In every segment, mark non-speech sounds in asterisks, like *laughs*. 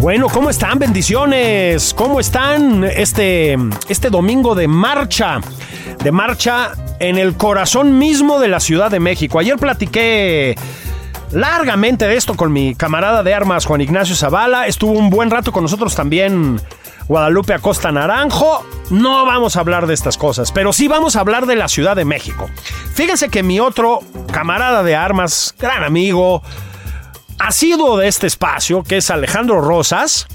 Bueno, ¿cómo están? Bendiciones. ¿Cómo están este, este domingo de marcha? De marcha en el corazón mismo de la Ciudad de México. Ayer platiqué largamente de esto con mi camarada de armas Juan Ignacio Zavala. Estuvo un buen rato con nosotros también Guadalupe Acosta Naranjo. No vamos a hablar de estas cosas, pero sí vamos a hablar de la Ciudad de México. Fíjense que mi otro camarada de armas, gran amigo, asiduo de este espacio, que es Alejandro Rosas.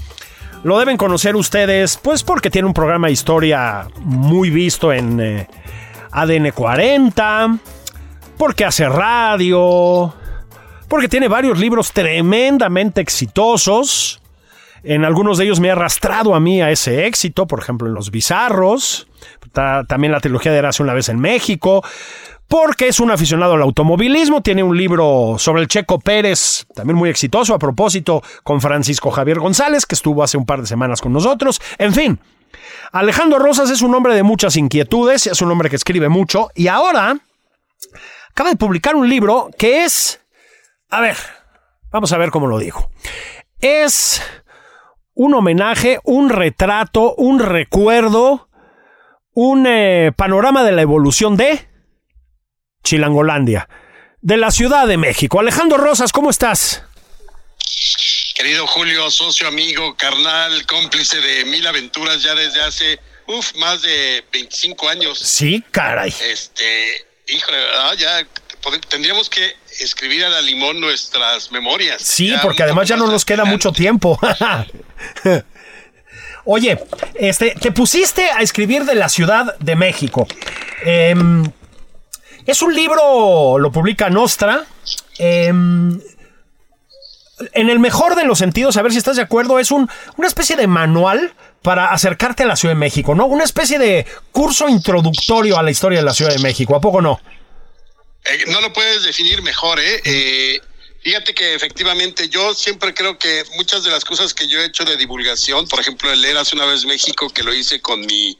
Lo deben conocer ustedes, pues porque tiene un programa de historia muy visto en eh, ADN 40, porque hace radio, porque tiene varios libros tremendamente exitosos. En algunos de ellos me ha arrastrado a mí a ese éxito, por ejemplo en Los Bizarros, ta- también la trilogía de Eraso una vez en México, porque es un aficionado al automovilismo, tiene un libro sobre el Checo Pérez, también muy exitoso, a propósito, con Francisco Javier González, que estuvo hace un par de semanas con nosotros, en fin. Alejandro Rosas es un hombre de muchas inquietudes, es un hombre que escribe mucho, y ahora acaba de publicar un libro que es... A ver, vamos a ver cómo lo digo. Es un homenaje, un retrato, un recuerdo, un eh, panorama de la evolución de Chilangolandia, de la Ciudad de México. Alejandro Rosas, ¿cómo estás? Querido Julio, socio, amigo, carnal, cómplice de mil aventuras ya desde hace, uf, más de 25 años. Sí, caray. Este, híjole, ¿verdad? Ya pod- tendríamos que escribir a la limón nuestras memorias. Sí, Ya porque además ya no nos queda mucho tiempo. *laughs* Oye, este, te pusiste a escribir de la Ciudad de México. Em, es un libro, lo publica Nostra. em, en el mejor de los sentidos, a ver si estás de acuerdo, es un, una especie de manual para acercarte a la Ciudad de México, ¿no? Una especie de curso introductorio a la historia de la Ciudad de México, ¿a poco no? Eh, no lo puedes definir mejor, ¿eh? Eh, Fíjate que efectivamente yo siempre creo que muchas de las cosas que yo he hecho de divulgación, por ejemplo, el leer hace una vez México, que lo hice con mi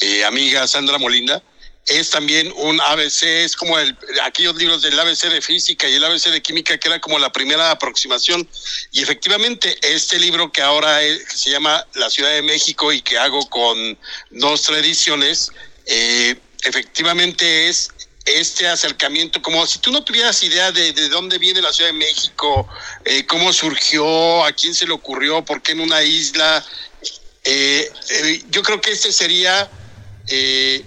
eh, amiga Sandra Molina, es también un ABC, es como el, aquellos libros del ABC de física y el ABC de química, que era como la primera aproximación. Y efectivamente, este libro que ahora se llama La Ciudad de México y que hago con Nostra Ediciones, eh, efectivamente es este acercamiento, como si tú no tuvieras idea de, de dónde viene la Ciudad de México, eh, cómo surgió, a quién se le ocurrió, por qué en una isla. Eh, yo creo que este sería, eh,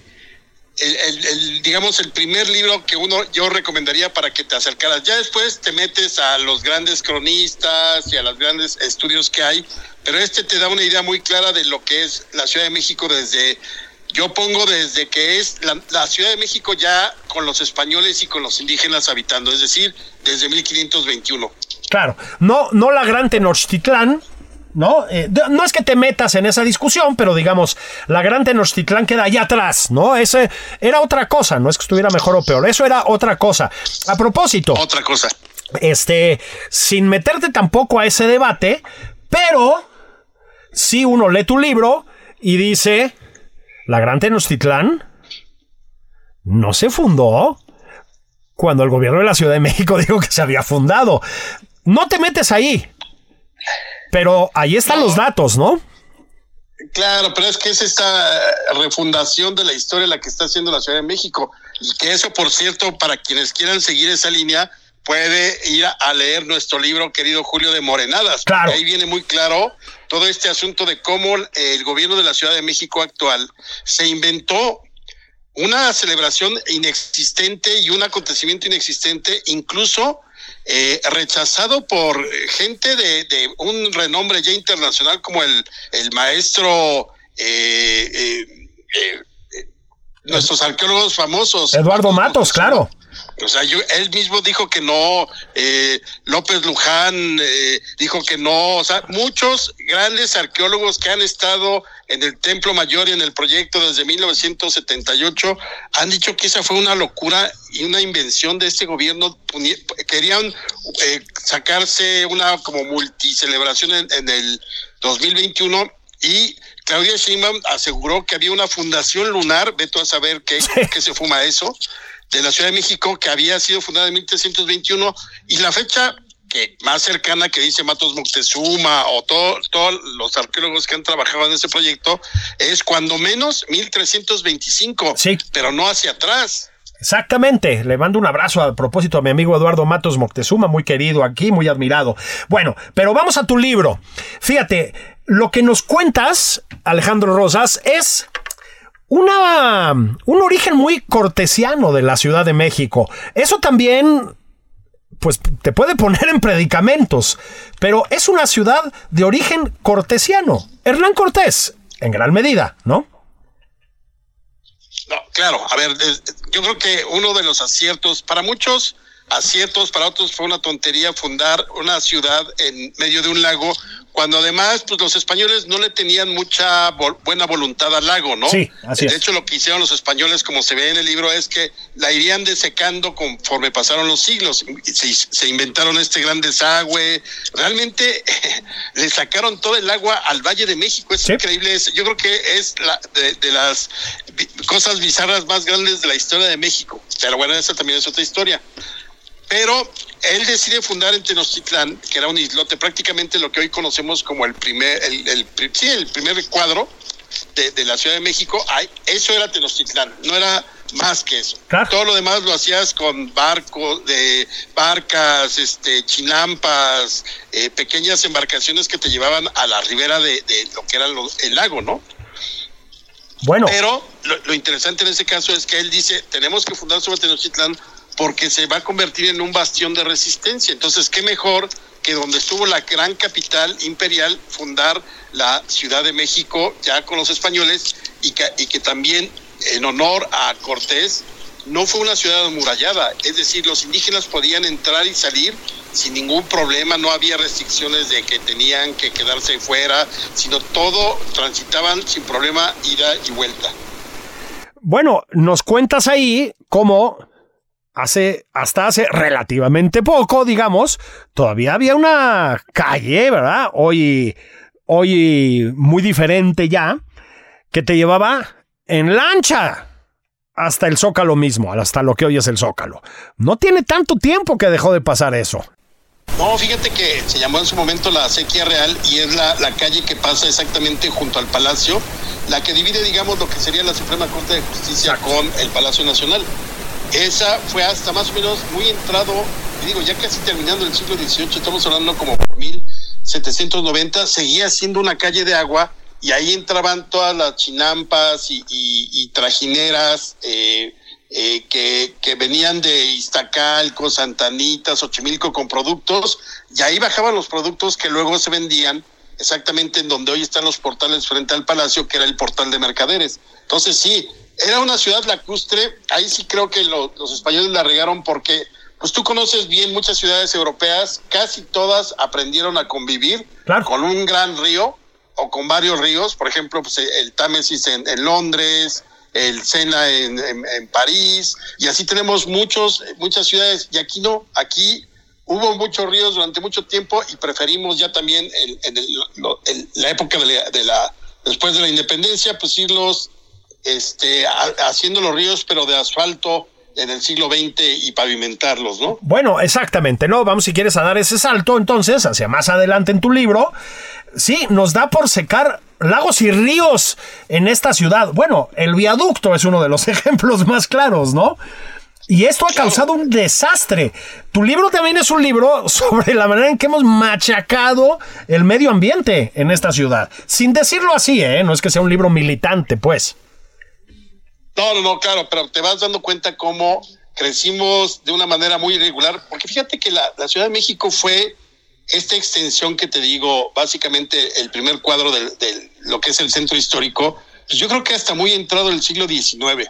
el, digamos, el primer libro que uno yo recomendaría para que te acercaras. Ya después te metes a los grandes cronistas y a los grandes estudios que hay, pero este te da una idea muy clara de lo que es la Ciudad de México desde yo pongo desde que es la, la, Ciudad de México ya con los españoles y con los indígenas habitando, es decir, desde 1521. Claro, no, no la gran Tenochtitlán, ¿no? Eh, no es que te metas en esa discusión, pero digamos, la gran Tenochtitlán queda allá atrás, ¿no? Ese era otra cosa, no es que estuviera mejor o peor, eso era otra cosa. A propósito. Otra cosa. Este, sin meterte tampoco a ese debate, pero si uno lee tu libro y dice, la gran Tenochtitlán no se fundó cuando el gobierno de la Ciudad de México *laughs* dijo que se había fundado. No te metes ahí. Pero ahí están no. los datos, ¿no? Claro, pero es que es esta refundación de la historia la que está haciendo la Ciudad de México. Y que eso, por cierto, para quienes quieran seguir esa línea, puede ir a, leer nuestro libro, querido Julio de Morenadas. Claro. Ahí viene muy claro todo este asunto de cómo el gobierno de la Ciudad de México actual se inventó una celebración inexistente y un acontecimiento inexistente, incluso eh, rechazado por gente de, un renombre ya internacional como el, el maestro, eh, eh, nuestros arqueólogos famosos. Eduardo Matos, claro. O sea, yo, él mismo dijo que no, eh, López Luján eh, dijo que no, o sea, muchos grandes arqueólogos que han estado en el Templo Mayor y en el proyecto desde 1978 han dicho que esa fue una locura y una invención de este gobierno. Querían eh, sacarse una como multicelebración en, en el 2021 y Claudia Sheinbaum aseguró que había una fundación lunar, veto a saber qué, qué se fuma eso, de la Ciudad de México que había sido fundada en 1321 y la fecha que más cercana que dice Matos Moctezuma o todos los arqueólogos que han trabajado en ese proyecto es cuando menos 1325, sí. pero no hacia atrás. Exactamente, le mando un abrazo a propósito a mi amigo Eduardo Matos Moctezuma, muy querido aquí, muy admirado. Bueno, pero vamos a tu libro. Fíjate, lo que nos cuentas, Alejandro Rosas, es una, un origen muy cortesiano de la Ciudad de México. Eso también pues te puede poner en predicamentos, pero es una ciudad de origen cortesiano. Hernán Cortés, en gran medida, ¿no? No, claro, a ver, yo creo que uno de los aciertos, para muchos aciertos, para otros fue una tontería fundar una ciudad en medio de un lago cuando además pues los españoles no le tenían mucha buena voluntad al lago, ¿no? Sí, así de hecho lo que hicieron los españoles, como se ve en el libro, es que la irían desecando conforme pasaron los siglos. Se, se inventaron este gran desagüe, realmente *laughs* le sacaron todo el agua al Valle de México, es increíble. Yo creo que es la, de, las cosas bizarras más grandes de la historia de México. Pero bueno, esa también es otra historia. Pero él decide fundar en Tenochtitlán, que era un islote, prácticamente lo que hoy conocemos como el primer, el, el, sí, el primer cuadro de, la Ciudad de México. eso era Tenochtitlán, no era más que eso. Todo lo demás lo hacías con barcos, de barcas, este, chinampas, eh, pequeñas embarcaciones que te llevaban a la ribera de, lo que era el lago, ¿no? Bueno. Pero lo, lo, interesante en ese caso es que él dice, tenemos que fundar sobre Tenochtitlán porque se va a convertir en un bastión de resistencia. Entonces, qué mejor que donde estuvo la gran capital imperial, fundar la Ciudad de México ya con los españoles y que, y que también en honor a Cortés no fue una ciudad amurallada, es decir, los indígenas podían entrar y salir sin ningún problema, no había restricciones de que tenían que quedarse fuera, sino todo transitaban sin problema ida y vuelta. Bueno, nos cuentas ahí cómo hace, hasta hace relativamente poco, digamos, todavía había una calle, ¿verdad? Hoy, hoy muy diferente ya, que te llevaba en lancha hasta el Zócalo mismo, hasta lo que hoy es el Zócalo. No tiene tanto tiempo que dejó de pasar eso. No, fíjate que se llamó en su momento la Sequía Real y es la, la, calle que pasa exactamente junto al Palacio, la que divide, digamos, lo que sería la Suprema Corte de Justicia con el Palacio Nacional. Esa fue hasta más o menos muy entrado, digo, ya casi terminando el siglo XVIII, estamos hablando como por 1790, seguía siendo una calle de agua y ahí entraban todas las chinampas y, trajineras eh, eh, que, que, venían de Iztacalco, Santanitas, Xochimilco con productos y ahí bajaban los productos que luego se vendían exactamente en donde hoy están los portales frente al palacio, que era el portal de mercaderes. Entonces sí, era una ciudad lacustre, ahí sí creo que los españoles la regaron porque, pues tú conoces bien muchas ciudades europeas, casi todas aprendieron a convivir con un gran río o con varios ríos, por ejemplo, pues el Támesis en, Londres, el Sena en, en, París, y así tenemos muchos, muchas ciudades, y aquí no, aquí hubo muchos ríos durante mucho tiempo y preferimos ya también en, la época de la, de la, después de la independencia, pues irlos este, haciendo los ríos, pero de asfalto en el siglo XX y pavimentarlos, ¿no? Bueno, exactamente, ¿no? Vamos si quieres a dar ese salto, entonces, hacia más adelante en tu libro. Sí, nos da por secar lagos y ríos en esta ciudad. Bueno, el viaducto es uno de los *laughs* ejemplos más claros, ¿no? Y esto ha causado un desastre. Tu libro también es un libro *laughs* sobre la manera en que hemos machacado el medio ambiente en esta ciudad. Sin decirlo así, ¿eh? No es que sea un libro militante, pues. No, no, no, claro, pero te vas dando cuenta cómo crecimos de una manera muy irregular, porque fíjate que la, Ciudad de México fue esta extensión que te digo, básicamente el primer cuadro de, lo que es el centro histórico, pues yo creo que hasta muy entrado el siglo XIX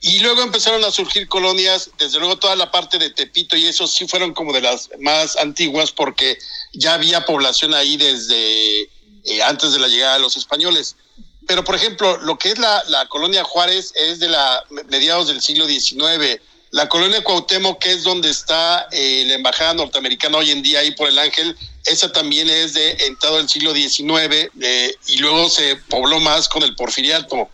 y luego empezaron a surgir colonias, desde luego toda la parte de Tepito y eso sí fueron como de las más antiguas porque ya había población ahí desde eh, antes de la llegada de los españoles. Pero por ejemplo, lo que es la, colonia Juárez es de la mediados del siglo XIX. La colonia Cuauhtémoc, que es donde está eh, la embajada norteamericana hoy en día ahí por el Ángel, esa también es de entrado del siglo XIX eh, y luego se pobló más con el porfiriato.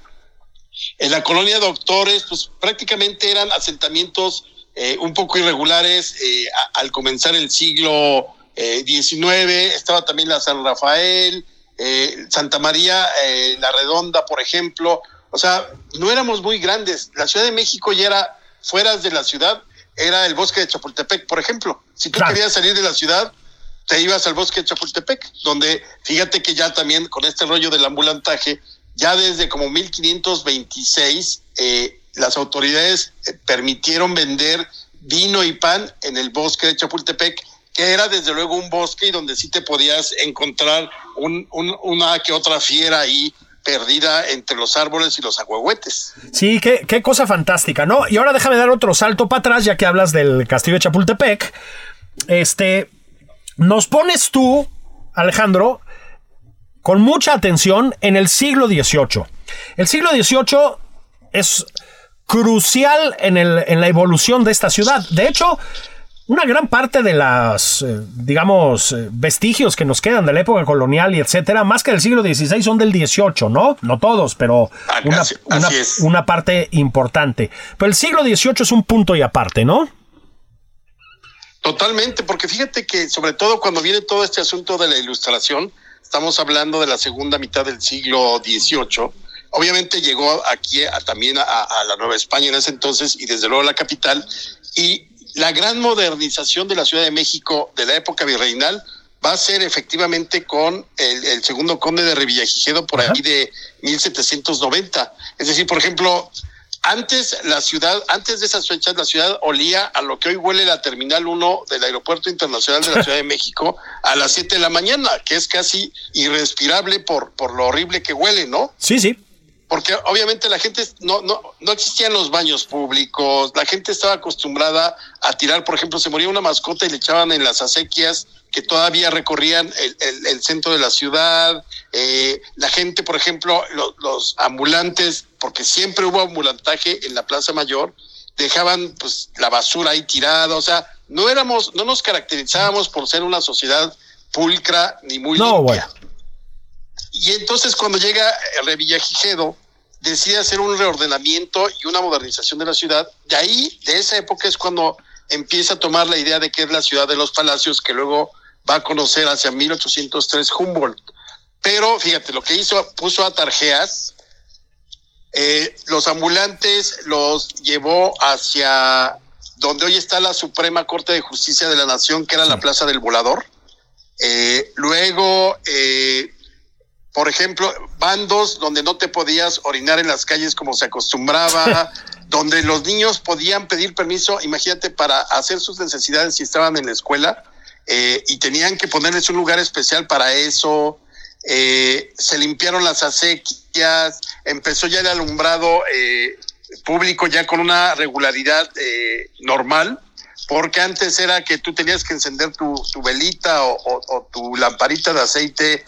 En la colonia Doctores, pues prácticamente eran asentamientos eh, un poco irregulares eh, al comenzar el siglo XIX. Eh, estaba también la San Rafael, Santa María, La Redonda, por ejemplo. O sea, no éramos muy grandes. La Ciudad de México ya era fuera de la ciudad, era el bosque de Chapultepec, por ejemplo. Si tú querías salir de la ciudad, te ibas al bosque de Chapultepec, donde fíjate que ya también con este rollo del ambulantaje, ya desde como 1526 eh, las autoridades eh, permitieron vender vino y pan en el bosque de Chapultepec, que era desde luego un bosque y donde sí te podías encontrar un, una que otra fiera ahí perdida entre los árboles y los agüehuetes. Sí, qué, qué cosa fantástica, ¿no? Y ahora déjame dar otro salto para atrás, ya que hablas del castillo de Chapultepec. Este, nos pones tú, Alejandro, con mucha atención en el siglo XVIII. El siglo XVIII es crucial en, el, en la evolución de esta ciudad. De hecho, una gran parte de las, eh, digamos, eh, vestigios que nos quedan de la época colonial y etcétera, más que del siglo XVI, son del XVIII, ¿no? No todos, pero ah, una, una, parte importante. Pero el siglo XVIII es un punto y aparte, ¿no? Totalmente, porque fíjate que sobre todo cuando viene todo este asunto de la ilustración, Estamos hablando de la segunda mitad del siglo XVIII. Obviamente llegó aquí también a, la Nueva España en ese entonces y desde luego a la capital. Y la gran modernización de la Ciudad de México de la época virreinal va a ser efectivamente con el, segundo conde de Revillagigedo por aquí de 1790. Es decir, por ejemplo, antes la ciudad, antes de esas fechas, la ciudad olía a lo que hoy huele la Terminal 1 del Aeropuerto Internacional de la Ciudad de México a las 7 de la mañana, que es casi irrespirable por, por lo horrible que huele, ¿no? Sí, sí. Porque obviamente la gente no, no, no existían los baños públicos, la gente estaba acostumbrada a tirar, por ejemplo, se moría una mascota y le echaban en las acequias que todavía recorrían el, centro de la ciudad, eh, la gente, por ejemplo, los ambulantes, porque siempre hubo ambulantaje en la Plaza Mayor, dejaban pues la basura ahí tirada, o sea, no éramos, no nos caracterizábamos por ser una sociedad pulcra ni muy limpia. Y entonces cuando llega Revillagigedo, decide hacer un reordenamiento y una modernización de la ciudad, de ahí, de esa época es cuando empieza a tomar la idea de que es la ciudad de los palacios, que luego va a conocer hacia 1803 Humboldt. Pero fíjate, lo que hizo, puso a Tarjeas, eh, los ambulantes los llevó hacia donde hoy está la Suprema Corte de Justicia de la Nación, que era la Plaza del Volador. Eh, luego, eh, por ejemplo, bandos donde no te podías orinar en las calles como se acostumbraba, *laughs* donde los niños podían pedir permiso, imagínate, para hacer sus necesidades si estaban en la escuela eh, y tenían que ponerles un lugar especial para eso. Eh, se limpiaron las acequias, empezó ya el alumbrado eh, público ya con una regularidad normal, porque antes era que tú tenías que encender tu, velita o, tu lamparita de aceite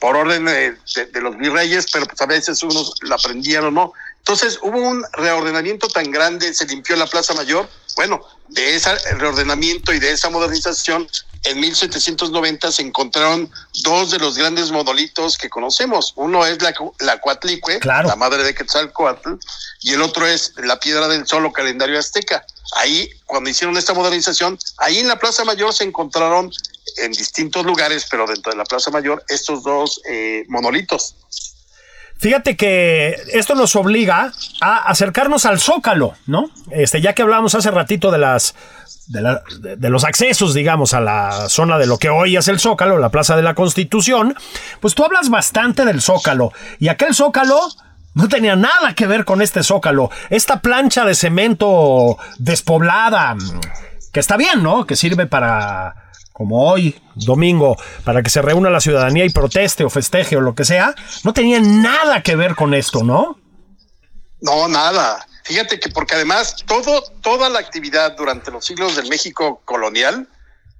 por orden de, los virreyes, pero pues a veces unos la prendían o no. Entonces hubo un reordenamiento tan grande, se limpió la Plaza Mayor. Bueno, de ese reordenamiento y de esa modernización, en 1790 se encontraron dos de los grandes monolitos que conocemos. Uno es la, la Coatlicue, la madre de Quetzalcoatl, y el otro es la Piedra del Sol o calendario azteca. Ahí, cuando hicieron esta modernización, ahí en la Plaza Mayor se encontraron en distintos lugares, pero dentro de la Plaza Mayor, estos dos eh, monolitos. Fíjate que esto nos obliga a acercarnos al Zócalo, ¿no? Este, ya que hablábamos hace ratito de las de, los accesos, digamos, a la zona de lo que hoy es el Zócalo, la Plaza de la Constitución, pues tú hablas bastante del Zócalo. Y aquel Zócalo no tenía nada que ver con este Zócalo. Esta plancha de cemento despoblada, que está bien, ¿no? Que sirve para como hoy, domingo, para que se reúna la ciudadanía y proteste o festeje o lo que sea, no tenía nada que ver con esto, ¿no? No, nada. Fíjate que porque además todo, toda la actividad durante los siglos del México colonial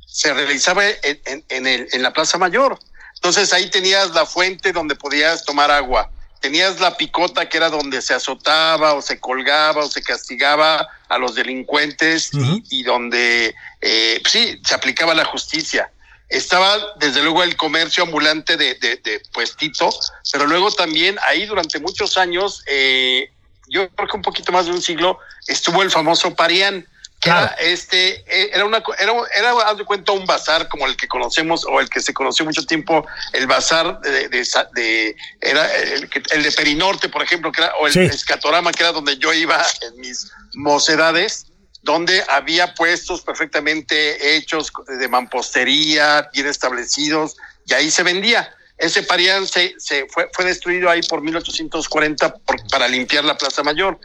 se realizaba en, en, el, en la Plaza Mayor. Entonces ahí tenías la fuente donde podías tomar agua, tenías la picota que era donde se azotaba o se colgaba o se castigaba a los delincuentes y, donde eh, sí se aplicaba la justicia. Estaba desde luego el comercio ambulante de, de, de puestito, pero luego también ahí durante muchos años, eh, yo creo que un poquito más de un siglo, estuvo el famoso Parián era este, eh, era una, era, era, haz de cuenta, un bazar como el que conocemos o el que se conoció mucho tiempo, el bazar de, de, era el, el, de Perinorte, por ejemplo, que era, o el Escatorama, que era donde yo iba en mis mocedades, donde había puestos perfectamente hechos de mampostería, bien establecidos, y ahí se vendía. Ese Parián se, fue, fue destruido ahí por 1840 por, para limpiar la Plaza Mayor.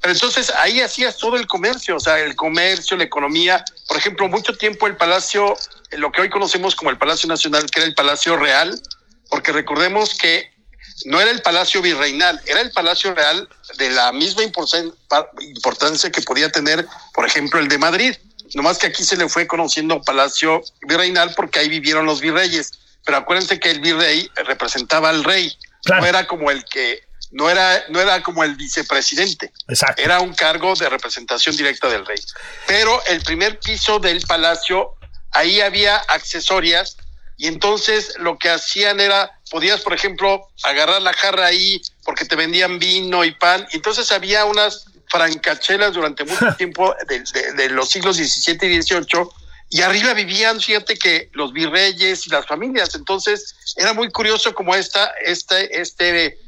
Pero entonces ahí hacías todo el comercio, o sea, el comercio, la economía. Por ejemplo, mucho tiempo el Palacio, lo que hoy conocemos como el Palacio Nacional, que era el Palacio Real, porque recordemos que no era el Palacio Virreinal, era el Palacio Real de la misma importancia que podía tener, por ejemplo, el de Madrid. Nomás que aquí se le fue conociendo Palacio Virreinal porque ahí vivieron los virreyes. Pero acuérdense que el virrey representaba al rey, no era como el que no era, no era como el vicepresidente. Exacto. Era un cargo de representación directa del rey. Pero el primer piso del palacio, ahí había accesorias y entonces lo que hacían era, podías, por ejemplo, agarrar la jarra ahí porque te vendían vino y pan. Y entonces había unas francachelas durante mucho *laughs* tiempo de, de, los siglos XVII y XVIII y arriba vivían, fíjate que los virreyes y las familias. Entonces era muy curioso como esta, este, este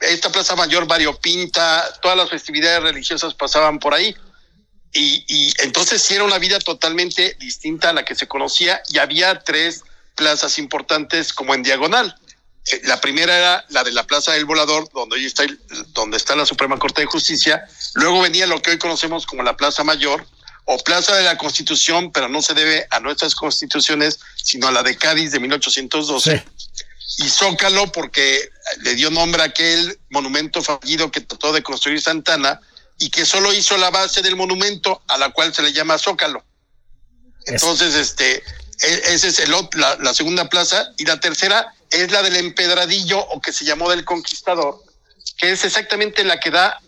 esta Plaza Mayor variopinta, todas las festividades religiosas pasaban por ahí. Y, y entonces sí era una vida totalmente distinta a la que se conocía y había tres plazas importantes como en diagonal. Eh, la primera era la de la Plaza del Volador, donde hoy está, donde está la Suprema Corte de Justicia. Luego venía lo que hoy conocemos como la Plaza Mayor o Plaza de la Constitución, pero no se debe a nuestras constituciones, sino a la de Cádiz de 1812 y Zócalo porque le dio nombre a aquel monumento fallido que trató de construir Santana y que solo hizo la base del monumento a la cual se le llama Zócalo. Entonces, este, esa es el, la, la, segunda plaza y la tercera es la del empedradillo o que se llamó del conquistador, que es exactamente la que da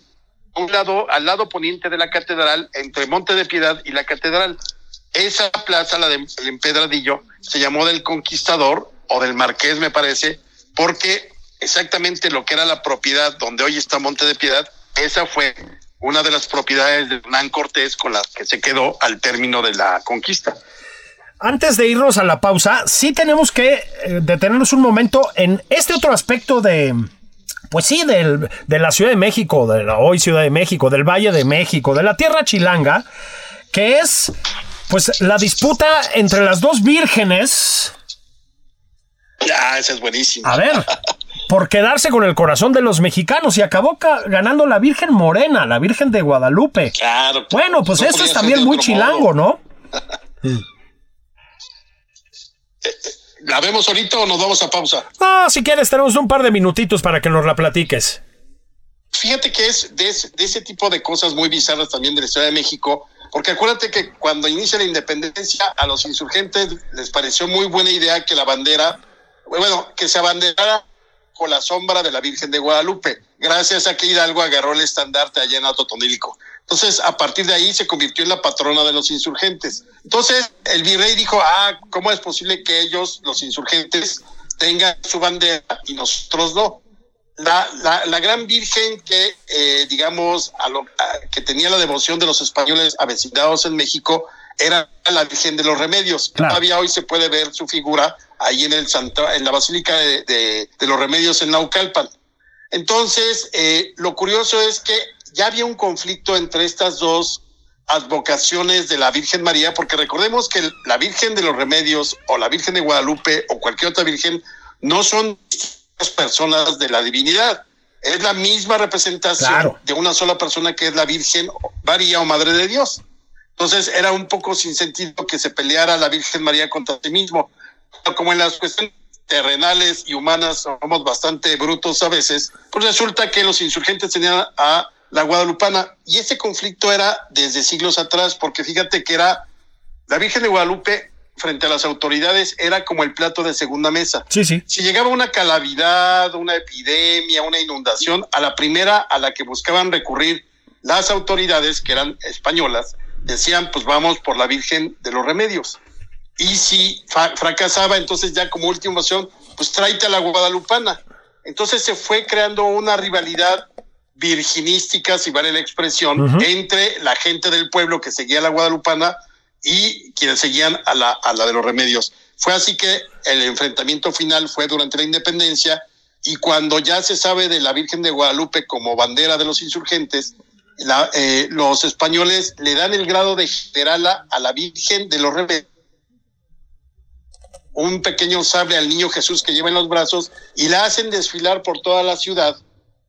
un lado al lado poniente de la catedral entre Monte de Piedad y la catedral. Esa plaza, la del empedradillo, se llamó del conquistador o del Marqués, me parece, porque exactamente lo que era la propiedad donde hoy está Monte de Piedad, esa fue una de las propiedades de Hernán Cortés con las que se quedó al término de la conquista. Antes de irnos a la pausa, sí tenemos que eh, detenernos un momento en este otro aspecto de, pues sí, del, de la Ciudad de México, de la hoy Ciudad de México, del Valle de México, de la Tierra Chilanga, que es pues la disputa entre las dos vírgenes Ah, esa es buenísima. A ver, por quedarse con el corazón de los mexicanos y acabó ganando la Virgen Morena, la Virgen de Guadalupe. Claro. Bueno, pues eso es también muy chilango, ¿no? *laughs* ¿La vemos ahorita o nos vamos a pausa? Ah, si quieres, tenemos un par de minutitos para que nos la platiques. Fíjate que es de, de ese tipo de cosas muy bizarras también de la Ciudad de México, porque acuérdate que cuando inicia la independencia, a los insurgentes les pareció muy buena idea que la bandera bueno, que se abanderara con la sombra de la Virgen de Guadalupe, gracias a que Hidalgo agarró el estandarte allá en Totonílico. Entonces, a partir de ahí se convirtió en la patrona de los insurgentes. Entonces, el virrey dijo, ah, ¿cómo es posible que ellos, los insurgentes, tengan su bandera y nosotros no? La, la, la gran virgen que, eh, digamos, a lo, que tenía la devoción de los españoles avecindados en México era la Virgen de los Remedios. Todavía hoy se puede ver su figura ahí en el Santa, en la Basílica de, de, los Remedios en Naucalpan. Entonces, eh, lo curioso es que ya había un conflicto entre estas dos advocaciones de la Virgen María, porque recordemos que la Virgen de los Remedios o la Virgen de Guadalupe o cualquier otra Virgen no son personas de la divinidad. Es la misma representación de una sola persona que es la Virgen María o Madre de Dios. Entonces era un poco sin sentido que se peleara la Virgen María contra sí mismo. Como en las cuestiones terrenales y humanas somos bastante brutos a veces, pues resulta que los insurgentes tenían a la guadalupana y ese conflicto era desde siglos atrás, porque fíjate que era la Virgen de Guadalupe frente a las autoridades era como el plato de segunda mesa. Sí, sí. Si llegaba una calamidad, una epidemia, una inundación, a la primera a la que buscaban recurrir las autoridades, que eran españolas, decían, pues vamos por la Virgen de los Remedios. Y si fracasaba, entonces ya como última opción, pues tráete a la guadalupana. Entonces se fue creando una rivalidad virginística, si vale la expresión, entre la gente del pueblo que seguía a la guadalupana y quienes seguían a la, a la de los remedios. Fue así que el enfrentamiento final fue durante la independencia y cuando ya se sabe de la Virgen de Guadalupe como bandera de los insurgentes, la, eh, los españoles le dan el grado de generala a la Virgen de los remedios un pequeño sable al niño Jesús que lleva en los brazos y la hacen desfilar por toda la ciudad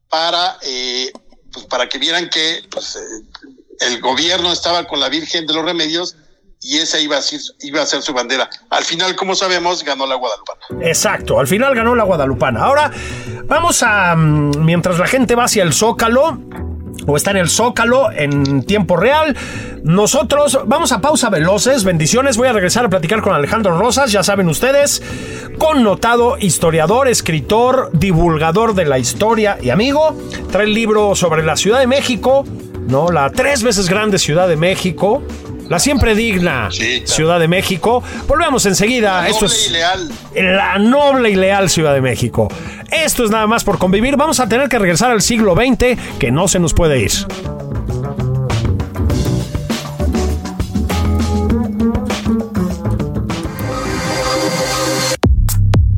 para, eh, pues para que vieran que pues, eh, el gobierno estaba con la Virgen de los Remedios y esa iba a, ser, iba a ser su bandera. Al final, como sabemos, ganó la Guadalupana. Exacto, al final ganó la Guadalupana. Ahora vamos a, mm, mientras la gente va hacia el Zócalo, o está en el Zócalo en tiempo real. Nosotros vamos a pausa veloces, bendiciones. Voy a regresar a platicar con Alejandro Rosas, ya saben ustedes, connotado historiador, escritor, divulgador de la historia y amigo. Trae el libro sobre la Ciudad de México, ¿no? La tres veces grande Ciudad de México. La siempre digna Ciudad de México. Volvemos enseguida. La Esto noble es y leal. la noble y leal Ciudad de México. Esto es nada más por convivir. Vamos a tener que regresar al siglo XX, que no se nos puede ir.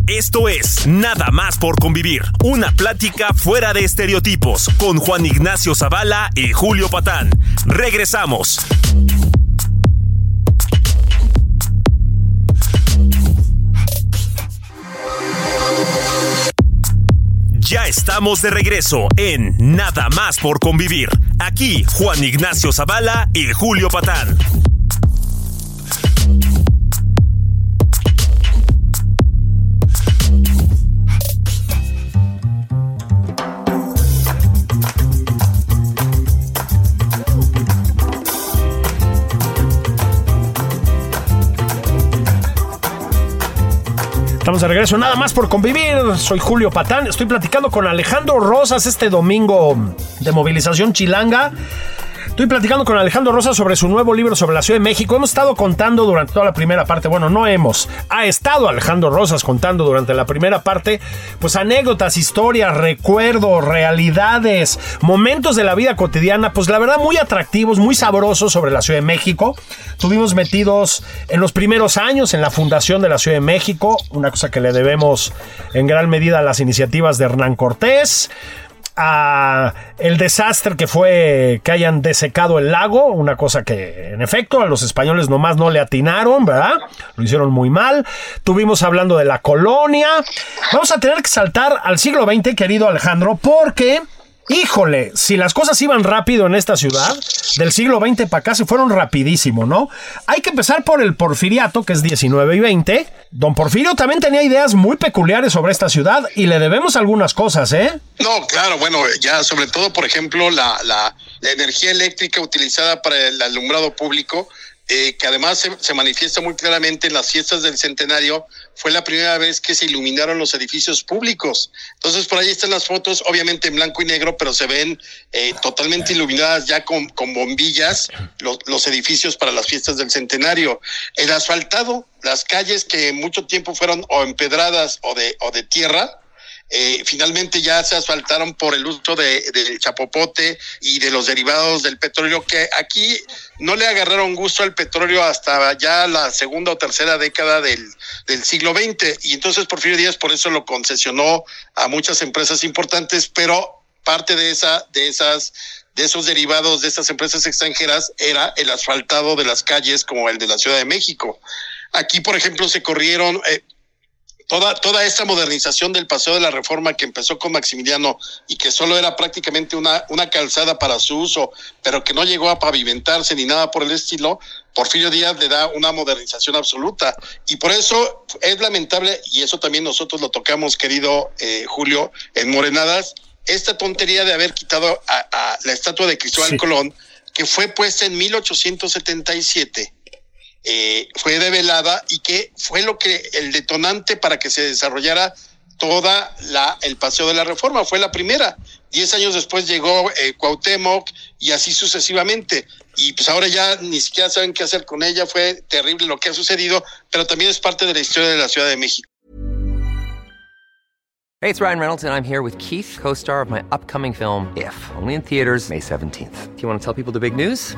Esto es Nada más por convivir, una plática fuera de estereotipos con Juan Ignacio Zavala y Julio Patán. Regresamos. Ya estamos de regreso en Nada más por convivir. Aquí Juan Ignacio Zavala y Julio Patán. Estamos de regreso, nada más por convivir. Soy Julio Patán. Estoy platicando con Alejandro Rosas este domingo de movilización chilanga. Estoy platicando con Alejandro Rosas sobre su nuevo libro sobre la Ciudad de México. Hemos estado contando durante toda la primera parte, bueno, no hemos, ha estado Alejandro Rosas contando durante la primera parte, pues anécdotas, historias, recuerdos, realidades, momentos de la vida cotidiana, pues la verdad muy atractivos, muy sabrosos sobre la Ciudad de México. Estuvimos metidos en los primeros años en la fundación de la Ciudad de México, una cosa que le debemos en gran medida a las iniciativas de Hernán Cortés el desastre que fue que hayan desecado el lago, una cosa que en efecto a los españoles nomás no le atinaron, ¿verdad? Lo hicieron muy mal. Tuvimos hablando de la colonia. Vamos a tener que saltar al siglo XX, querido Alejandro, porque Híjole, si las cosas iban rápido en esta ciudad, del siglo XX para acá se fueron rapidísimo, ¿no? Hay que empezar por el porfiriato, que es 19 y 20. Don Porfirio también tenía ideas muy peculiares sobre esta ciudad y le debemos algunas cosas, ¿eh? No, claro, bueno, ya sobre todo, por ejemplo, la, la, energía eléctrica utilizada para el alumbrado público, eh, que además se, se, manifiesta muy claramente en las fiestas del centenario, fue la primera vez que se iluminaron los edificios públicos. Entonces, por ahí están las fotos, obviamente en blanco y negro, pero se ven eh, totalmente iluminadas ya con, bombillas los, los, edificios para las fiestas del centenario. El asfaltado, las calles que mucho tiempo fueron o empedradas o de, o de tierra, eh, finalmente ya se asfaltaron por el uso de, del chapopote y de los derivados del petróleo, que aquí no le agarraron gusto al petróleo hasta ya la segunda o tercera década del, del siglo XX. Y entonces Porfirio Díaz por eso lo concesionó a muchas empresas importantes, pero parte de esa, de esas de esos derivados de estas empresas extranjeras era el asfaltado de las calles como el de la Ciudad de México. Aquí, por ejemplo, se corrieron eh, toda, toda esta modernización del Paseo de la Reforma que empezó con Maximiliano y que solo era prácticamente una, una calzada para su uso, pero que no llegó a pavimentarse ni nada por el estilo, Porfirio Díaz le da una modernización absoluta. Y por eso es lamentable, y eso también nosotros lo tocamos, querido eh, Julio, en Morenadas, esta tontería de haber quitado a, la estatua de Cristóbal Colón, que fue puesta en 1877, eh, fue develada y que fue lo que el detonante para que se desarrollara toda la el paseo de la reforma. Fue la primera. Diez años después llegó eh, Cuauhtémoc y así sucesivamente. Y pues ahora ya ni siquiera saben qué hacer con ella. Fue terrible lo que ha sucedido pero también es parte de la historia de la Ciudad de México. Hey, it's Ryan Reynolds, and I'm here with Keith, co star of my upcoming film, If, only in theaters, May 17th. Do you want to tell people the big news?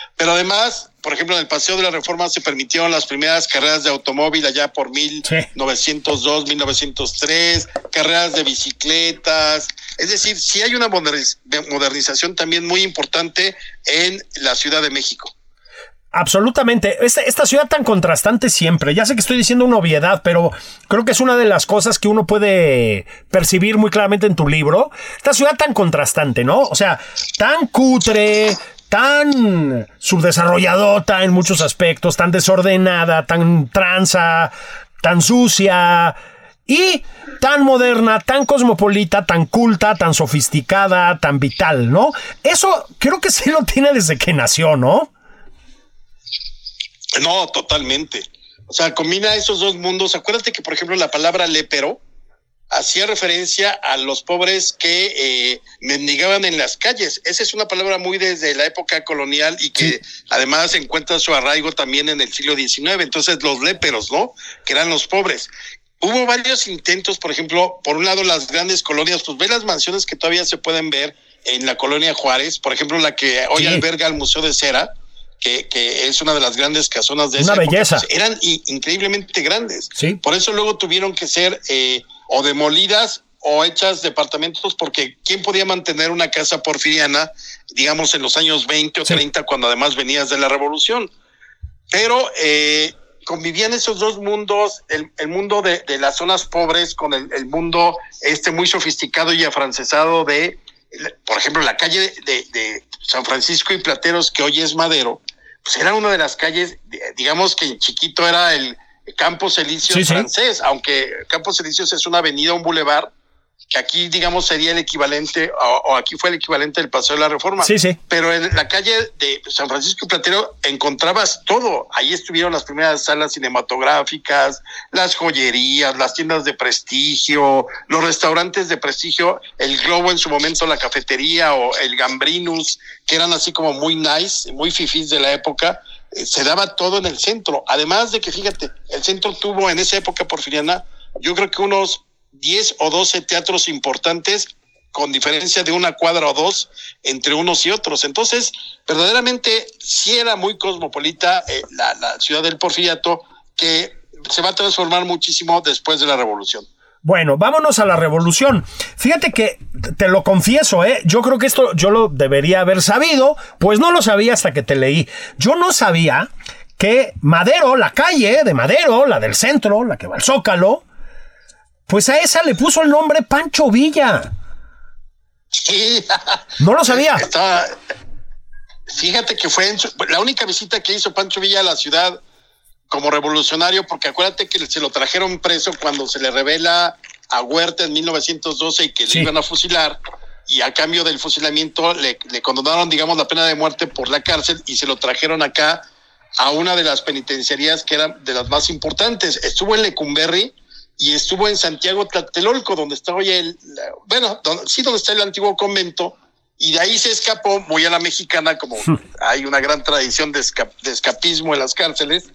Pero además, por ejemplo, en el Paseo de la Reforma se permitieron las primeras carreras de automóvil allá por 1902, 1903, carreras de bicicletas. Es decir, sí hay una modernización también muy importante en la Ciudad de México. Absolutamente. Esta, esta, ciudad tan contrastante siempre. Ya sé que estoy diciendo una obviedad, pero creo que es una de las cosas que uno puede percibir muy claramente en tu libro. Esta ciudad tan contrastante, ¿no? O sea, tan cutre, tan subdesarrolladota en muchos aspectos, tan desordenada, tan tranza, tan sucia y tan moderna, tan cosmopolita, tan culta, tan sofisticada, tan vital, ¿no? Eso creo que sí lo tiene desde que nació, ¿no? No, totalmente. O sea, combina esos dos mundos. Acuérdate que, por ejemplo, la palabra lepero hacía referencia a los pobres que eh, mendigaban en las calles. Esa es una palabra muy desde la época colonial y que además encuentra su arraigo también en el siglo XIX. Entonces, los léperos, ¿no? Que eran los pobres. Hubo varios intentos, por ejemplo, por un lado las grandes colonias, pues ve las mansiones que todavía se pueden ver en la colonia Juárez, por ejemplo, la que hoy alberga el Museo de Cera, que, que, es una de las grandes casonas de una esa belleza. Época, pues, eran increíblemente grandes. Sí. Por eso luego tuvieron que ser eh, o demolidas o hechas departamentos, porque ¿quién podía mantener una casa porfiriana, digamos, en los años 20 o sí. 30, cuando además venías de la revolución? Pero eh, convivían esos dos mundos, el, el mundo de, de, las zonas pobres con el, el, mundo este muy sofisticado y afrancesado de, por ejemplo, la calle de, de San Francisco y Plateros, que hoy es Madero, pues era una de las calles, digamos que en chiquito era el Campos Elíseos sí, francés, aunque Campos Elíseos es una avenida, un bulevar, que aquí, digamos, sería el equivalente, o, o, aquí fue el equivalente del Paseo de la Reforma. Sí, sí. Pero en la calle de San Francisco y Platero encontrabas todo. Ahí estuvieron las primeras salas cinematográficas, las joyerías, las tiendas de prestigio, los restaurantes de prestigio, el Globo en su momento, la cafetería o el Gambrinus, que eran así como muy nice, muy fifís de la época se daba todo en el centro. Además de que, fíjate, el centro tuvo en esa época porfiriana, yo creo que unos 10 o 12 teatros importantes con diferencia de una cuadra o dos entre unos y otros. Entonces, verdaderamente sí era muy cosmopolita eh, la, la ciudad del porfiriato que se va a transformar muchísimo después de la revolución. Bueno, vámonos a la revolución. Fíjate que, te lo confieso, ¿eh? yo creo que esto yo lo debería haber sabido, pues no lo sabía hasta que te leí. Yo no sabía que Madero, la calle de Madero, la del centro, la que va al Zócalo, pues a esa le puso el nombre Pancho Villa. Sí. *laughs* No lo sabía. Fíjate que fue su, la única visita que hizo Pancho Villa a la ciudad como revolucionario, porque acuérdate que se lo trajeron preso cuando se le revela a Huerta en 1912 y que sí. le iban a fusilar. y a cambio del fusilamiento le, le condonaron, digamos, la pena de muerte por la cárcel y se lo trajeron acá a una de las penitenciarías que eran de las más importantes. Estuvo en Lecumberri y estuvo en Santiago Tlatelolco, donde está hoy el, bueno, donde- sí, donde está el antiguo convento, y de ahí se escapó muy a la mexicana, como *laughs* hay una gran tradición de, esca- de escapismo en las cárceles,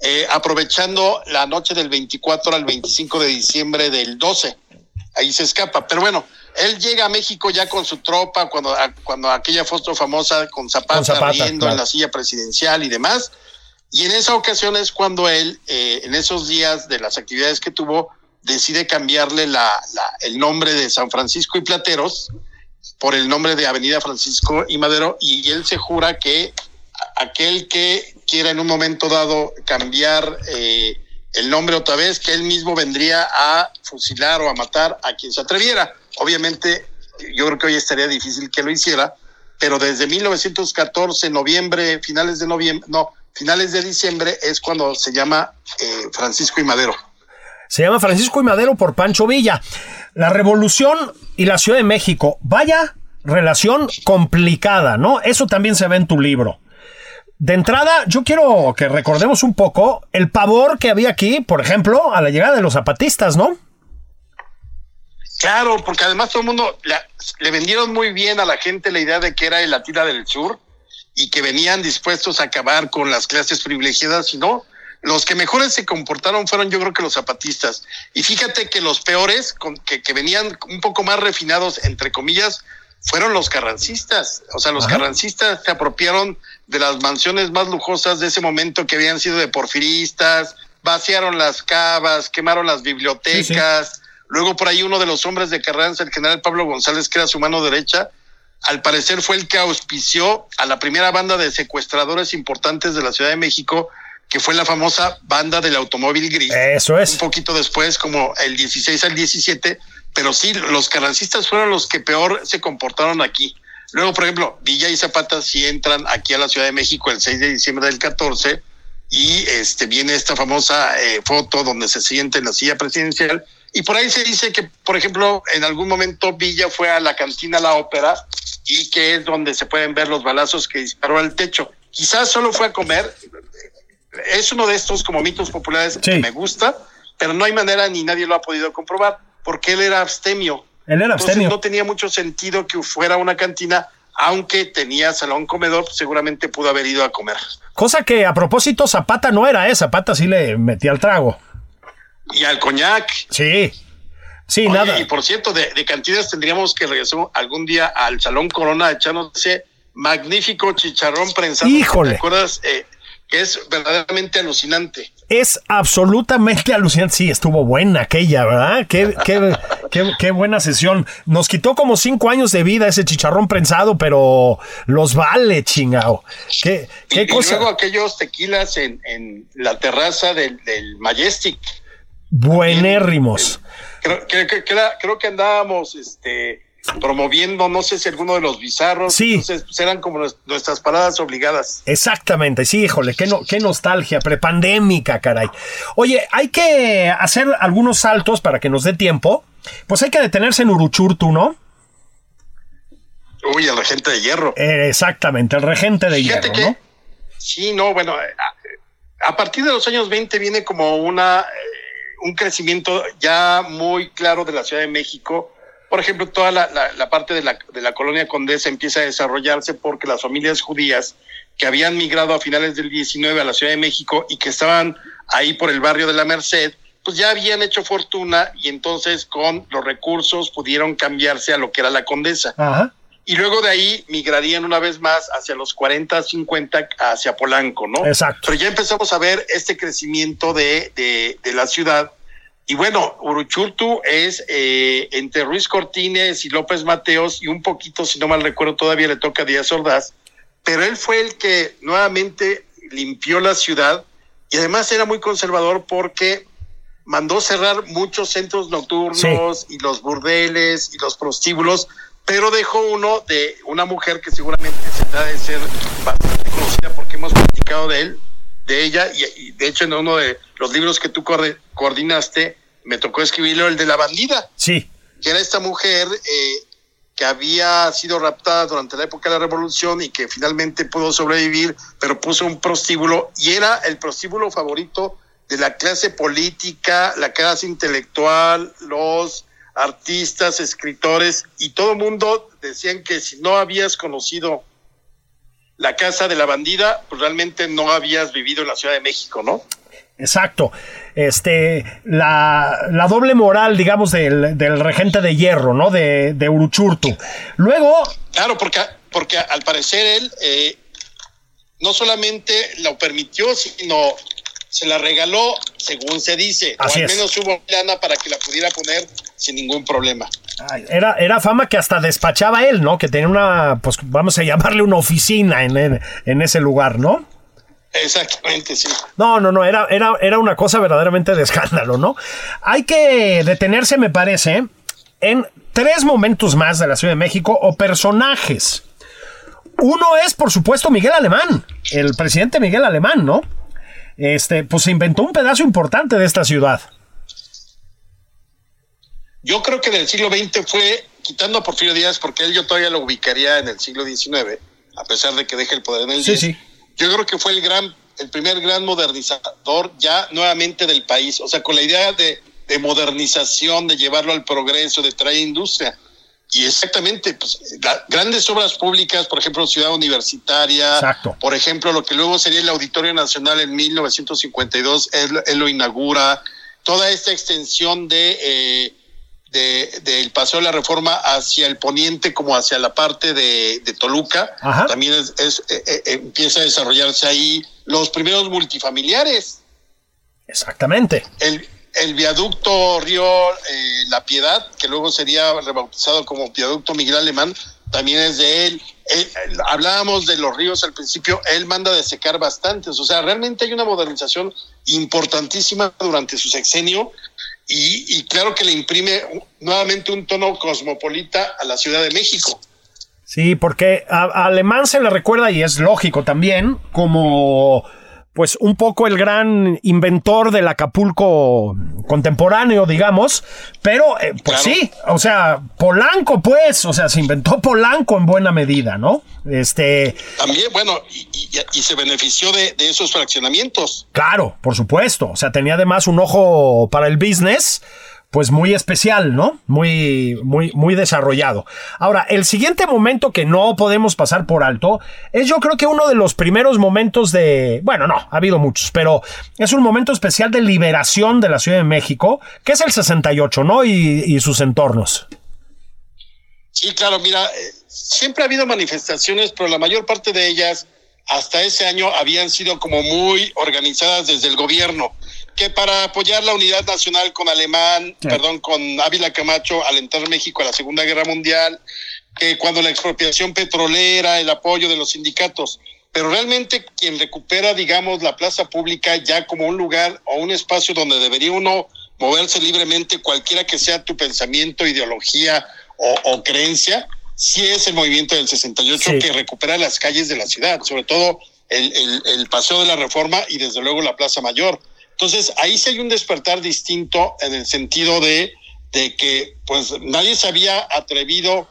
eh, aprovechando la noche del 24 al 25 de diciembre del 12. Ahí se escapa. Pero bueno, él llega a México ya con su tropa, cuando, a- cuando aquella foto famosa con Zapata, Con Zapata, riendo claro. en la silla presidencial y demás. Y en esa ocasión es cuando él, eh, en esos días de las actividades que tuvo, decide cambiarle la, la- el nombre de San Francisco y Plateros por el nombre de Avenida Francisco y Madero y él se jura que aquel que quiera en un momento dado cambiar eh, el nombre otra vez, que él mismo vendría a fusilar o a matar a quien se atreviera. Obviamente, yo creo que hoy estaría difícil que lo hiciera, pero desde 1914, noviembre, finales de noviembre, no, finales de diciembre es cuando se llama eh, Francisco y Madero. Se llama Francisco y Madero por Pancho Villa. La revolución y la Ciudad de México. Vaya relación complicada, ¿no? Eso también se ve en tu libro. De entrada, yo quiero que recordemos un poco el pavor que había aquí, por ejemplo, a la llegada de los zapatistas, ¿no? Claro, porque además todo el mundo le vendieron muy bien a la gente la idea de que era la tira del sur y que venían dispuestos a acabar con las clases privilegiadas, y no. Los que mejores se comportaron fueron yo creo que los zapatistas. Y fíjate que los peores, con- que, que venían un poco más refinados, entre comillas, fueron los carrancistas. O sea, los Ajá. carrancistas se apropiaron de las mansiones más lujosas de ese momento que habían sido de porfiristas, vaciaron las cavas, quemaron las bibliotecas. Luego por ahí uno de los hombres de Carranza, el general Pablo González, que era su mano derecha, al parecer fue el que auspició a la primera banda de secuestradores importantes de la Ciudad de México, que fue la famosa banda del automóvil gris Eso un es. poquito después, como el 16 al 17, pero sí, los carrancistas fueron los que peor se comportaron aquí. Luego, por ejemplo, Villa y Zapata sí entran aquí a la Ciudad de México el 6 de diciembre del 14 y este viene esta famosa eh, foto donde se siente en la silla presidencial y por ahí se dice que, por ejemplo, en algún momento Villa fue a la cantina La Ópera y que es donde se pueden ver los balazos que disparó al techo. Quizás solo fue a comer, es uno de estos como mitos populares Sí. que me gusta, pero no hay manera ni nadie lo ha podido comprobar, porque él era abstemio. Él era Entonces no tenía mucho sentido que fuera una cantina, aunque tenía salón comedor, seguramente pudo haber ido a comer. Cosa que a propósito Zapata no era, ¿eh? Zapata sí le metía el trago. Y al coñac. Sí. Sí, Oye, nada. Y por cierto, de, de cantinas tendríamos que regresar algún día al Salón Corona ese magnífico chicharrón prensado. Híjole. ¿Te acuerdas? Eh, que es verdaderamente alucinante. Es absolutamente *laughs* alucinante. Sí, estuvo buena aquella, ¿verdad? Qué, qué, qué, qué buena sesión. Nos quitó como cinco años de vida ese chicharrón prensado, pero los vale, chingao. Qué, qué y cosa. luego aquellos tequilas en, en la terraza del, del Majestic. Buenérrimos. Creo, que- que- que era- creo que andábamos este, promoviendo, no sé si alguno de los bizarros. Sí. Entonces, eran como nues- nuestras paradas obligadas. Exactamente, sí, híjole, qué, no, qué nostalgia, prepandémica, caray. Oye, hay que hacer algunos saltos para que nos dé tiempo. Pues hay que detenerse en Uruchurtu, ¿no? Uy, a la gente de hierro. Eh, exactamente, el regente de Fíjate hierro, que, ¿no? sí, no, bueno, eh, a, a partir de los años 20 viene como una, eh, un crecimiento ya muy claro de la Ciudad de México. Por ejemplo, toda la, la- la parte de la, de la colonia Condesa empieza a desarrollarse porque las familias judías que habían migrado a finales del 19 a la Ciudad de México y que estaban ahí por el barrio de la Merced, pues ya habían hecho fortuna y entonces con los recursos pudieron cambiarse a lo que era la Condesa Ajá. y luego de ahí migrarían una vez más hacia los 40, 50, hacia Polanco, ¿no? Exacto. Pero ya empezamos a ver este crecimiento de, de, de la ciudad. Y bueno, Uruchurtu es eh, entre Ruiz Cortines y López Mateos, y un poquito, si no mal recuerdo, todavía le toca a Díaz Ordaz, pero él fue el que nuevamente limpió la ciudad y además era muy conservador porque mandó cerrar muchos centros nocturnos y los burdeles y los prostíbulos, pero dejó uno de una mujer que seguramente se da de ser bastante conocida porque hemos platicado de él, de ella, y, y de hecho en uno de los libros que tú coordinaste, me tocó escribirlo, el de la bandida, Sí, que era esta mujer eh, que había sido raptada durante la época de la revolución y que finalmente pudo sobrevivir, pero puso un prostíbulo y era el prostíbulo favorito de la clase política, la clase intelectual, los artistas, escritores y todo el mundo decían que si no habías conocido la casa de la bandida, pues realmente no habías vivido en la Ciudad de México, ¿no? Exacto. Este, la, la doble moral, digamos, del, del, regente de hierro, ¿no? De, de Uruchurtu. Luego. Claro, porque, porque al parecer él eh, no solamente lo permitió, sino se la regaló, según se dice, Así o al es. menos hubo lana para que la pudiera poner sin ningún problema. Era, era fama que hasta despachaba él, ¿no? Que tenía una, pues vamos a llamarle una oficina en, en, en ese lugar, ¿no? Exactamente, sí. No, no, no, era, era, era una cosa verdaderamente de escándalo, ¿no? Hay que detenerse, me parece, en tres momentos más de la Ciudad de México o personajes. Uno es, por supuesto, Miguel Alemán, el presidente Miguel Alemán, ¿no? Este, pues se inventó un pedazo importante de esta ciudad. Yo creo que del siglo XX fue, quitando a Porfirio Díaz, porque él yo todavía lo ubicaría en el siglo XIX, a pesar de que deje el poder en el Sí, 10, sí. Yo creo que fue el gran, el primer gran modernizador ya nuevamente del país, o sea, con la idea de, de modernización, de llevarlo al progreso, de traer industria. Y exactamente, pues, la- grandes obras públicas, por ejemplo, Ciudad Universitaria, Exacto. por ejemplo, lo que luego sería el Auditorio Nacional en 1952, él, él lo inaugura, toda esta extensión de, eh, de- del Paseo de la Reforma hacia el poniente como hacia la parte de, de Toluca, Ajá. también es, es- eh, eh, empieza a desarrollarse ahí los primeros multifamiliares, Exactamente. el, el viaducto Río eh, La Piedad, que luego sería rebautizado como viaducto Miguel Alemán, también es de él. Él- él- hablábamos de los ríos al principio, él manda de secar bastantes, o sea, realmente hay una modernización importantísima durante su sexenio y, claro que le imprime nuevamente un tono cosmopolita a la Ciudad de México. Sí, porque a Alemán se le recuerda, y es lógico también, como pues un poco el gran inventor del Acapulco contemporáneo, digamos, pero eh, pues Claro. sí, o sea, Polanco pues, o sea, se inventó Polanco en buena medida, ¿no? Este, También, bueno, y, y- y se benefició de, de esos fraccionamientos. claro, por supuesto, o sea, tenía además un ojo para el business, pues muy especial, ¿no? Muy, muy, muy desarrollado. Ahora, el siguiente momento que no podemos pasar por alto es yo creo que uno de los primeros momentos de, bueno, no, ha habido muchos, pero es un momento especial de liberación de la Ciudad de México, que es el 68, ¿no? Y, y sus entornos. Sí, claro, mira, eh, siempre ha habido manifestaciones, pero la mayor parte de ellas hasta ese año habían sido como muy organizadas desde el gobierno, que para apoyar la unidad nacional con Alemán, Sí. perdón, con Ávila Camacho al entrar México a la Segunda Guerra Mundial, que cuando la expropiación petrolera, el apoyo de los sindicatos, pero realmente quien recupera, digamos, la plaza pública ya como un lugar o un espacio donde debería uno moverse libremente, cualquiera que sea tu pensamiento, ideología o, o creencia, sí es el movimiento del 68 Sí. que recupera las calles de la ciudad, sobre todo el, el- el Paseo de la Reforma y desde luego la Plaza Mayor. Entonces, ahí sí hay un despertar distinto en el sentido de, de que pues nadie se había atrevido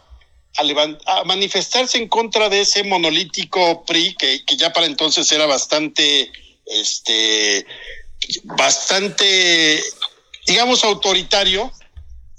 a, a manifestarse en contra de ese monolítico PRI que, que ya para entonces era bastante, este, bastante, digamos, autoritario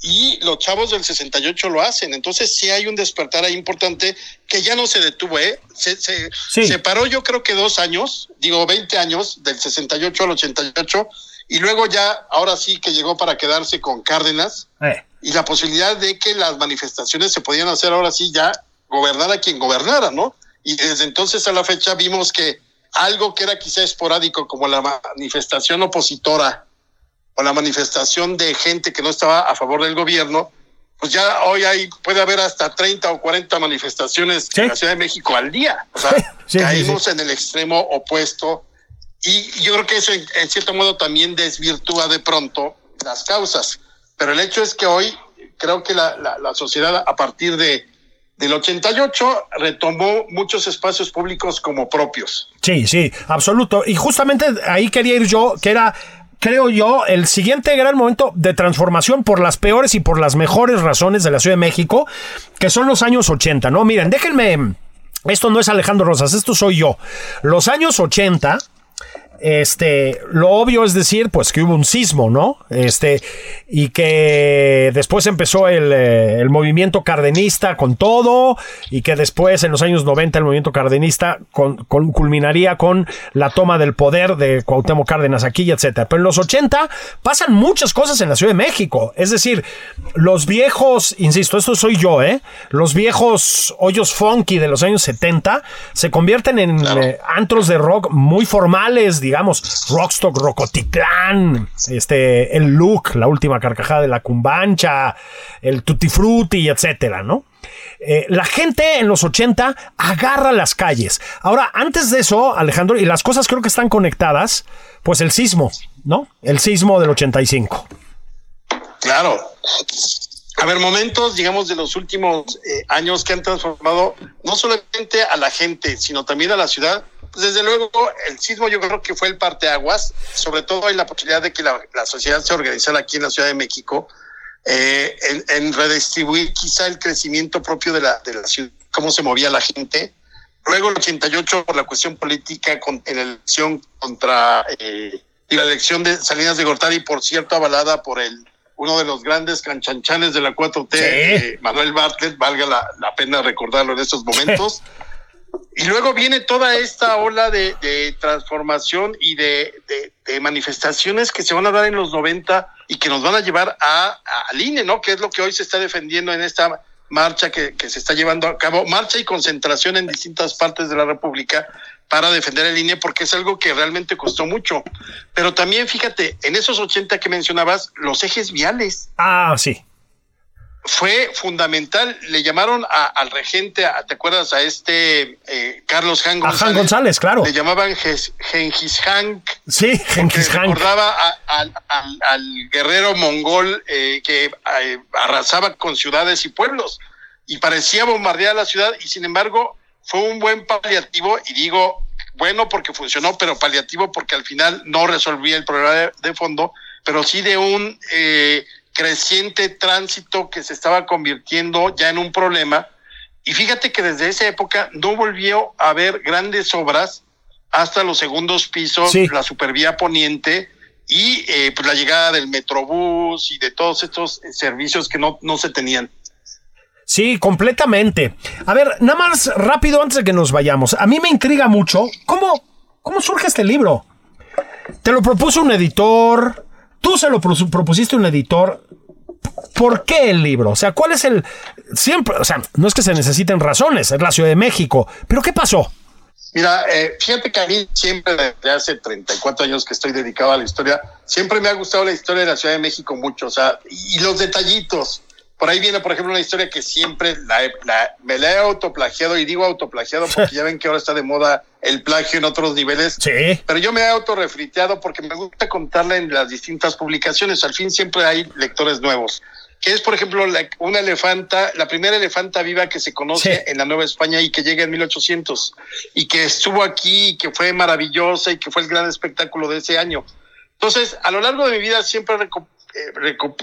y los chavos del 68 lo hacen. Entonces sí hay un despertar ahí importante que ya no se detuvo, ¿eh? Se, se, Sí. se paró yo creo que dos años, digo 20 años, del 68 al 88, y luego ya, ahora sí que llegó para quedarse con Cárdenas Eh, y la posibilidad de que las manifestaciones se podían hacer ahora sí ya gobernar a quien gobernara, ¿no? Y desde entonces a la fecha vimos que algo que era quizá esporádico como la manifestación opositora o la manifestación de gente que no estaba a favor del gobierno, pues ya hoy hay, puede haber hasta 30 o 40 manifestaciones Sí. en la Ciudad de México al día. O sea, *laughs* Sí, sí, sí, caímos en el extremo opuesto y yo creo que eso en, en cierto modo también desvirtúa de pronto las causas. Pero el hecho es que hoy creo que la, la, la sociedad a partir de del 88 retomó muchos espacios públicos como propios. Sí, sí, absoluto. Y justamente ahí quería ir yo, que era creo yo, el siguiente gran momento de transformación por las peores y por las mejores razones de la Ciudad de México, que son los años 80, ¿no? Miren, déjenme, esto no es Alejandro Rosas, esto soy yo. Los años 80 este, lo obvio es decir, pues que hubo un sismo, ¿no? Este, y que después empezó el, eh, el, movimiento cardenista con todo, y que después, en los años 90, el movimiento cardenista con, con, culminaría con la toma del poder de Cuauhtémoc Cárdenas aquí, etcétera. Pero en los 80 pasan muchas cosas en la Ciudad de México. Es decir, los viejos, insisto, esto soy yo, ¿eh? Los viejos hoyos funky de los años 70 se convierten en eh, antros de rock muy formales, digamos, Rockstock, Rocotitlán, este, el Look, la última carcajada de la Cumbancha, el Tutti Frutti, etcétera, ¿no? Eh, la gente en los 80 agarra las calles. Ahora, antes de eso, Alejandro, y las cosas creo que están conectadas, pues el sismo, ¿no? El sismo del 85. Claro. A ver, momentos, digamos, de los últimos eh, años que han transformado no solamente a la gente, sino también a la ciudad pues desde luego, el sismo yo creo que fue el parteaguas, sobre todo hay la posibilidad de que la, sociedad se organizara aquí en la Ciudad de México, eh, en, redistribuir quizá el crecimiento propio de la, de la ciudad, cómo se movía la gente. Luego el 88 por la cuestión política con, en la elección contra eh, la elección de Salinas de Gortari, por cierto, avalada por el uno de los grandes canchanchanes de la 4T, eh, Manuel Bartlett, valga la, la, pena recordarlo en estos momentos. *laughs* Y luego viene toda esta ola de, transformación y de, manifestaciones que se van a dar en los 90 y que nos van a llevar a, al INE, ¿no? Que es lo que hoy se está defendiendo en esta marcha que, se está llevando a cabo, marcha y concentración en distintas partes de la República para defender el INE, porque es algo que realmente costó mucho. Pero también, fíjate, en esos 80 que mencionabas, los ejes viales. Ah, sí fue fundamental. Le llamaron al regente, ¿te acuerdas? A este eh, Carlos Han González. A Han González, claro. Le llamaban Gengis Khan. Sí, Gengis Khan. Recordaba al guerrero mongol eh, que eh, arrasaba con ciudades y pueblos y parecía bombardear la ciudad y sin embargo fue un buen paliativo y digo bueno porque funcionó, pero paliativo porque al final no resolvía el problema de, de fondo, pero sí de un creciente tránsito que se estaba convirtiendo ya en un problema. Y fíjate que desde esa época no volvió a haber grandes obras hasta los segundos pisos, la supervía poniente y eh, pues la llegada del Metrobús y de todos estos servicios que no, no se tenían. Sí, completamente. A ver, nada más rápido antes de que nos vayamos. A mí me intriga mucho cómo, cómo surge este libro. Te lo propuso un editor, Tú se lo propusiste un editor. ¿Por qué el libro? O sea, ¿cuál es el... Siempre, o sea, no es que se necesiten razones, es la Ciudad de México, pero ¿qué pasó? Mira, eh, fíjate que a mí siempre desde hace 34 años que estoy dedicado a la historia, siempre me ha gustado la historia de la Ciudad de México mucho, o sea, y los detallitos. Por ahí viene, por ejemplo, una historia que siempre la, la, me la he autoplagiado y digo autoplagiado porque *laughs* ya ven que ahora está de moda el plagio en otros niveles. Sí. Pero yo me he autorrefriteado porque me gusta contarla en las distintas publicaciones. Al fin siempre hay lectores nuevos. Que es, por ejemplo, una elefanta, la primera elefanta viva que se conoce en la Nueva España y que llega en 1800 y que estuvo aquí y que fue maravillosa y que fue el gran espectáculo de ese año. Entonces, a lo largo de mi vida siempre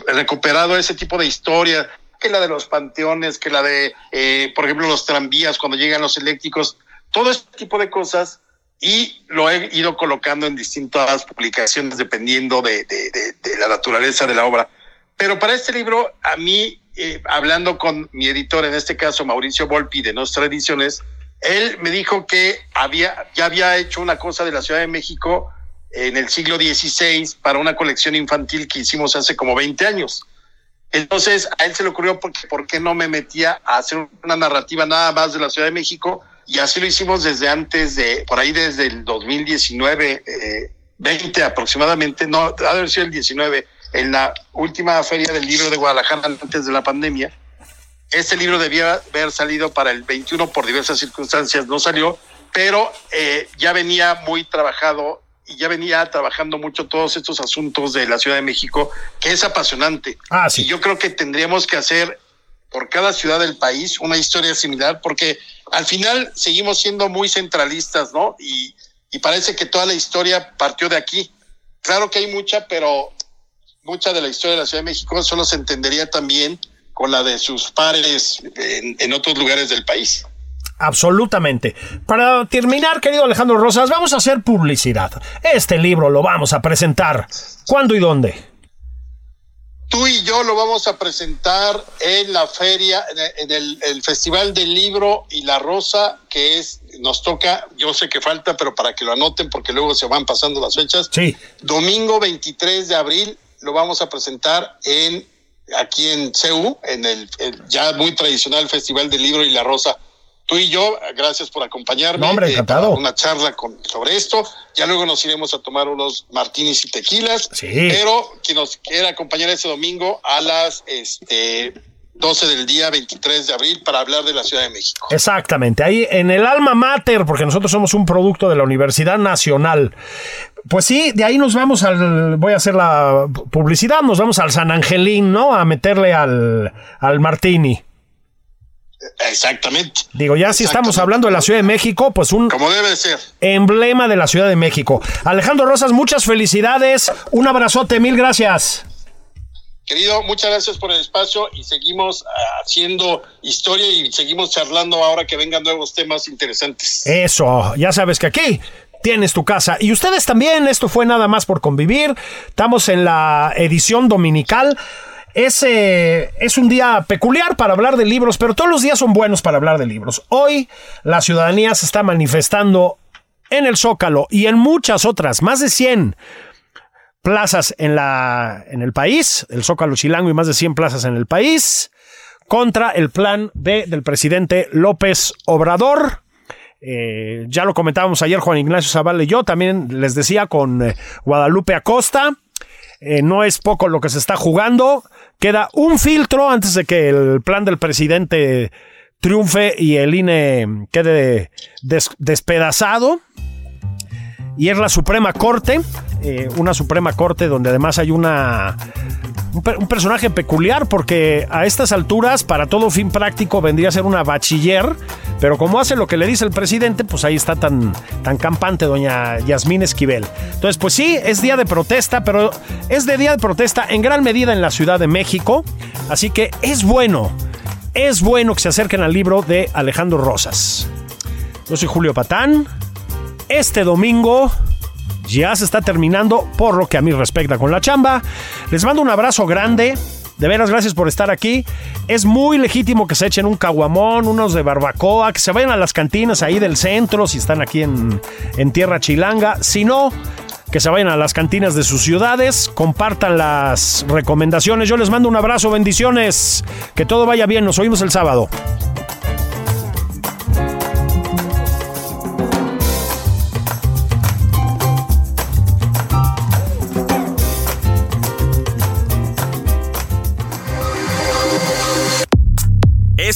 recuperado ese tipo de historia, que la de los panteones, que la de, eh, por ejemplo, los tranvías cuando llegan los eléctricos, todo este tipo de cosas y lo he ido colocando en distintas publicaciones dependiendo de, la naturaleza de la obra. Pero para este libro, a mí, eh, hablando con mi editor, en este caso Mauricio Volpi de Nuestra Ediciones, él me dijo que había, ya había hecho una cosa de la Ciudad de México en el siglo XVI para una colección infantil que hicimos hace como 20 años. Entonces a él se le ocurrió porque por qué no me metía a hacer una narrativa nada más de la Ciudad de México y así lo hicimos desde antes de, por ahí desde el 2019, eh, 20 aproximadamente, no, ha de haber sido el 19, en la última feria del libro de Guadalajara antes de la pandemia. Este libro debía haber salido para el 21 por diversas circunstancias, no salió, pero eh, ya venía muy trabajado y ya venía trabajando mucho todos estos asuntos de la Ciudad de México, que es apasionante. Ah, sí. Y yo creo que tendríamos que hacer por cada ciudad del país una historia similar, porque al final seguimos siendo muy centralistas, ¿no? Y, y parece que toda la historia partió de aquí. claro que hay mucha, pero mucha de la historia de la Ciudad de México solo se entendería también con la de sus pares en, en otros lugares del país. Absolutamente. Para terminar, querido Alejandro Rosas, vamos a hacer publicidad. Este libro lo vamos a presentar. ¿Cuándo y dónde? Tú y yo lo vamos a presentar en la feria, en el, el, Festival del Libro y la Rosa, que es, nos toca, yo sé que falta, pero para que lo anoten, porque luego se van pasando las fechas. Sí. Domingo 23 de abril lo vamos a presentar en aquí en CEU, en el, el ya muy tradicional Festival del Libro y la Rosa tú y yo, gracias por acompañarme. No, hombre, encantado. Eh, una charla con, sobre esto. Ya luego nos iremos a tomar unos martinis y tequilas. Sí. Pero quien nos quiera acompañar ese domingo a las este, 12 del día 23 de abril para hablar de la Ciudad de México. Exactamente, ahí en el alma mater, porque nosotros somos un producto de la Universidad Nacional. Pues sí, de ahí nos vamos al, voy a hacer la publicidad, nos vamos al San Angelín, ¿no? A meterle al, al martini. Exactamente. Digo, ya si estamos hablando de la Ciudad de México, pues un como debe ser. Emblema de la Ciudad de México. Alejandro Rosas, muchas felicidades. Un abrazote, mil gracias. Querido, muchas gracias por el espacio y seguimos haciendo historia y seguimos charlando ahora que vengan nuevos temas interesantes. Eso, ya sabes que aquí tienes tu casa. Y ustedes también, esto fue nada más por convivir. Estamos en la edición dominical. Es, es, un día peculiar para hablar de libros, pero todos los días son buenos para hablar de libros. Hoy la ciudadanía se está manifestando en el Zócalo y en muchas otras, más de 100 plazas en, la, en el país, el Zócalo Chilango y más de 100 plazas en el país, contra el plan B del presidente López Obrador. Eh, ya lo comentábamos ayer Juan Ignacio Zavala y yo, también les decía con eh, Guadalupe Acosta. Eh, no es poco lo que se está jugando. Queda un filtro antes de que el plan del presidente triunfe y el INE quede des despedazado. Y es la Suprema Corte, eh, una Suprema Corte donde además hay una un, personaje peculiar porque a estas alturas, para todo fin práctico, vendría a ser una bachiller, pero como hace lo que le dice el presidente, pues ahí está tan, tan campante doña Yasmín Esquivel. Entonces, pues sí, es día de protesta, pero es de día de protesta en gran medida en la Ciudad de México, así que es bueno, es bueno que se acerquen al libro de Alejandro Rosas. Yo soy Julio Patán. Este domingo ya se está terminando por lo que a mí respecta con la chamba. Les mando un abrazo grande. De veras, gracias por estar aquí. Es muy legítimo que se echen un caguamón, unos de barbacoa, que se vayan a las cantinas ahí del centro, si están aquí en, en Tierra Chilanga. Si no, que se vayan a las cantinas de sus ciudades, compartan las recomendaciones. Yo les mando un abrazo, bendiciones. Que todo vaya bien. Nos oímos el sábado.